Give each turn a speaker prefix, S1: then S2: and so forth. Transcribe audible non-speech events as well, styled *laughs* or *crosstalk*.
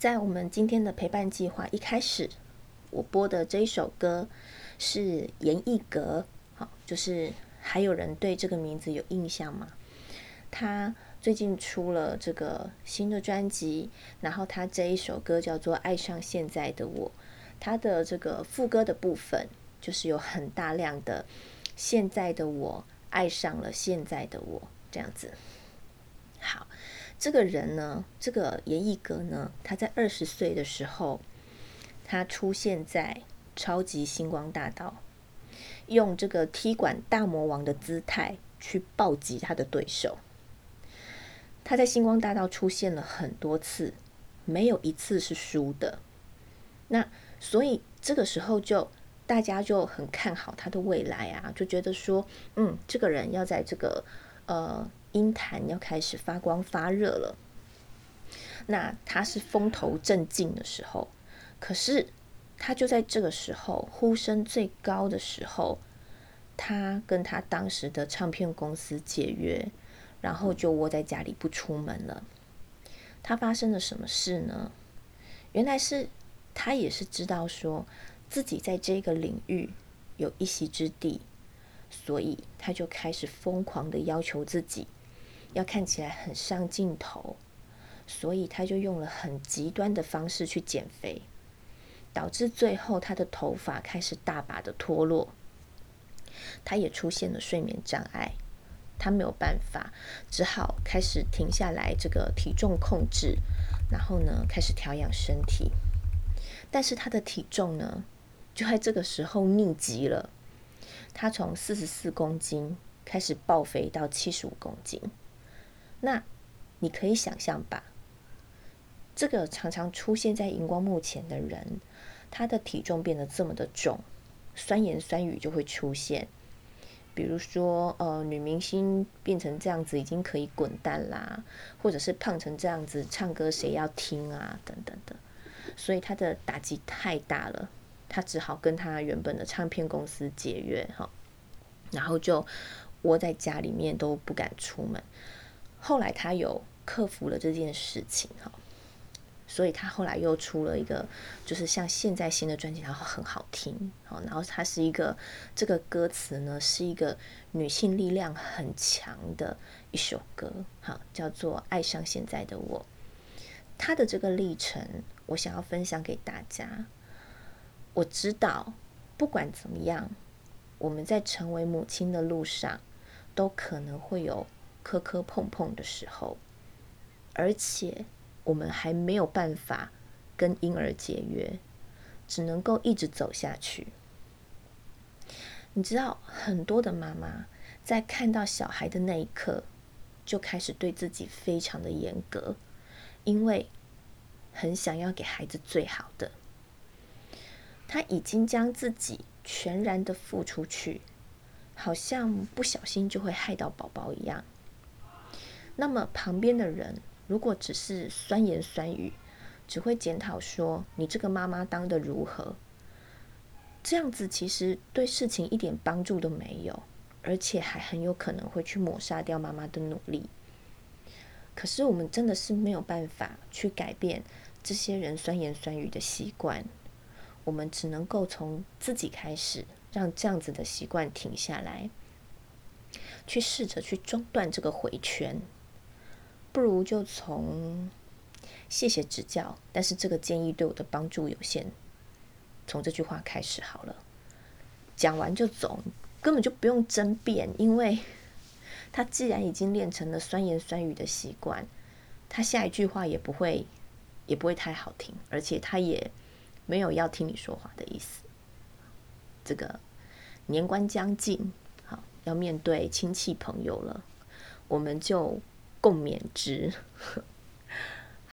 S1: 在我们今天的陪伴计划一开始，我播的这一首歌是严艺格，好，就是还有人对这个名字有印象吗？他最近出了这个新的专辑，然后他这一首歌叫做《爱上现在的我》，他的这个副歌的部分就是有很大量的“现在的我爱上了现在的我”这样子。好。这个人呢，这个严艺格呢，他在二十岁的时候，他出现在超级星光大道，用这个踢馆大魔王的姿态去暴击他的对手。他在星光大道出现了很多次，没有一次是输的。那所以这个时候就大家就很看好他的未来啊，就觉得说，嗯，这个人要在这个呃。音坛要开始发光发热了，那他是风头正劲的时候，可是他就在这个时候呼声最高的时候，他跟他当时的唱片公司解约，然后就窝在家里不出门了。他发生了什么事呢？原来是他也是知道说自己在这个领域有一席之地，所以他就开始疯狂的要求自己。要看起来很上镜头，所以他就用了很极端的方式去减肥，导致最后他的头发开始大把的脱落，他也出现了睡眠障碍，他没有办法，只好开始停下来这个体重控制，然后呢开始调养身体，但是他的体重呢就在这个时候逆袭了，他从四十四公斤开始暴肥到七十五公斤。那你可以想象吧，这个常常出现在荧光幕前的人，他的体重变得这么的重，酸言酸语就会出现。比如说，呃，女明星变成这样子已经可以滚蛋啦，或者是胖成这样子，唱歌谁要听啊？等等的，所以他的打击太大了，他只好跟他原本的唱片公司解约哈，然后就窝在家里面都不敢出门。后来他有克服了这件事情哈，所以他后来又出了一个，就是像现在新的专辑，然后很好听，好，然后它是一个这个歌词呢是一个女性力量很强的一首歌，好，叫做《爱上现在的我》。他的这个历程，我想要分享给大家。我知道，不管怎么样，我们在成为母亲的路上，都可能会有。磕磕碰碰的时候，而且我们还没有办法跟婴儿解约，只能够一直走下去。你知道，很多的妈妈在看到小孩的那一刻，就开始对自己非常的严格，因为很想要给孩子最好的。他已经将自己全然的付出去，好像不小心就会害到宝宝一样。那么旁边的人如果只是酸言酸语，只会检讨说你这个妈妈当的如何，这样子其实对事情一点帮助都没有，而且还很有可能会去抹杀掉妈妈的努力。可是我们真的是没有办法去改变这些人酸言酸语的习惯，我们只能够从自己开始，让这样子的习惯停下来，去试着去中断这个回圈。不如就从谢谢指教，但是这个建议对我的帮助有限。从这句话开始好了，讲完就走，根本就不用争辩，因为 *laughs* 他既然已经练成了酸言酸语的习惯，他下一句话也不会也不会太好听，而且他也没有要听你说话的意思。这个年关将近，好要面对亲戚朋友了，我们就。共勉之，